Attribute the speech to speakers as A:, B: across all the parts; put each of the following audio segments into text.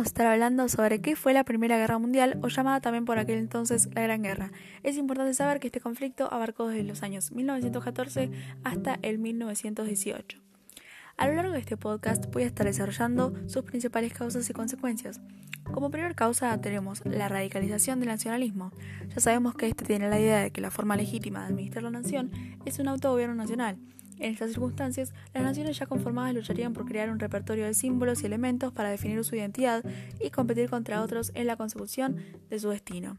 A: a estar hablando sobre qué fue la Primera Guerra Mundial o llamada también por aquel entonces la Gran Guerra. Es importante saber que este conflicto abarcó desde los años 1914 hasta el 1918. A lo largo de este podcast voy a estar desarrollando sus principales causas y consecuencias. Como primera causa tenemos la radicalización del nacionalismo. Ya sabemos que este tiene la idea de que la forma legítima de administrar la nación es un autogobierno nacional en estas circunstancias, las naciones ya conformadas lucharían por crear un repertorio de símbolos y elementos para definir su identidad y competir contra otros en la consecución de su destino.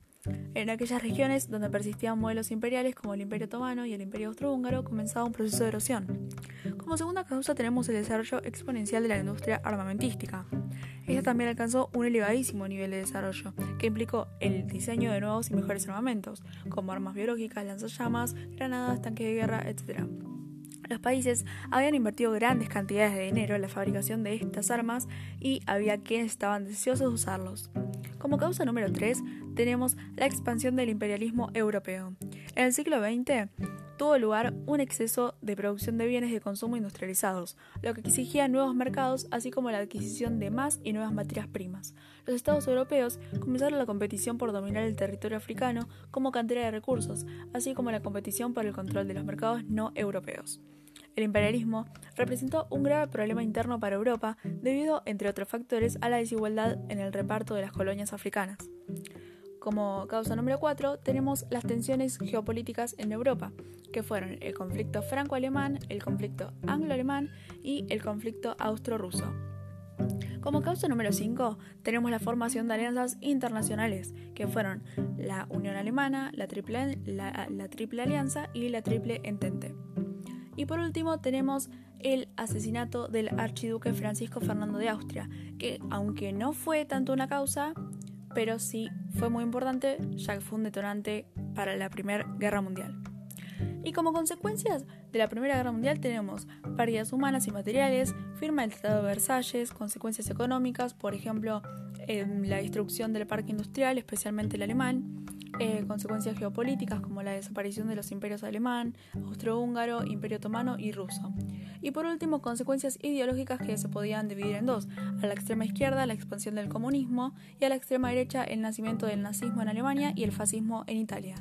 A: En aquellas regiones donde persistían modelos imperiales como el Imperio Otomano y el Imperio Austrohúngaro comenzaba un proceso de erosión. Como segunda causa tenemos el desarrollo exponencial de la industria armamentística. Esta también alcanzó un elevadísimo nivel de desarrollo, que implicó el diseño de nuevos y mejores armamentos, como armas biológicas, lanzallamas, granadas, tanques de guerra, etc. Los países habían invertido grandes cantidades de dinero en la fabricación de estas armas y había quienes estaban deseosos de usarlos. Como causa número 3 tenemos la expansión del imperialismo europeo. En el siglo XX tuvo lugar un exceso de producción de bienes de consumo industrializados, lo que exigía nuevos mercados así como la adquisición de más y nuevas materias primas. Los estados europeos comenzaron la competición por dominar el territorio africano como cantera de recursos, así como la competición por el control de los mercados no europeos. El imperialismo representó un grave problema interno para Europa debido, entre otros factores, a la desigualdad en el reparto de las colonias africanas. Como causa número 4 tenemos las tensiones geopolíticas en Europa, que fueron el conflicto franco-alemán, el conflicto anglo-alemán y el conflicto austro-ruso. Como causa número 5 tenemos la formación de alianzas internacionales, que fueron la Unión Alemana, la Triple, la, la triple Alianza y la Triple Entente. Y por último tenemos el asesinato del archiduque Francisco Fernando de Austria, que aunque no fue tanto una causa, pero sí fue muy importante ya que fue un detonante para la Primera Guerra Mundial. Y como consecuencias de la Primera Guerra Mundial tenemos pérdidas humanas y materiales, firma del Tratado de Versalles, consecuencias económicas, por ejemplo, la destrucción del parque industrial, especialmente el alemán, eh, consecuencias geopolíticas como la desaparición de los imperios alemán, austrohúngaro, imperio otomano y ruso. Y por último, consecuencias ideológicas que se podían dividir en dos. A la extrema izquierda, la expansión del comunismo, y a la extrema derecha, el nacimiento del nazismo en Alemania y el fascismo en Italia.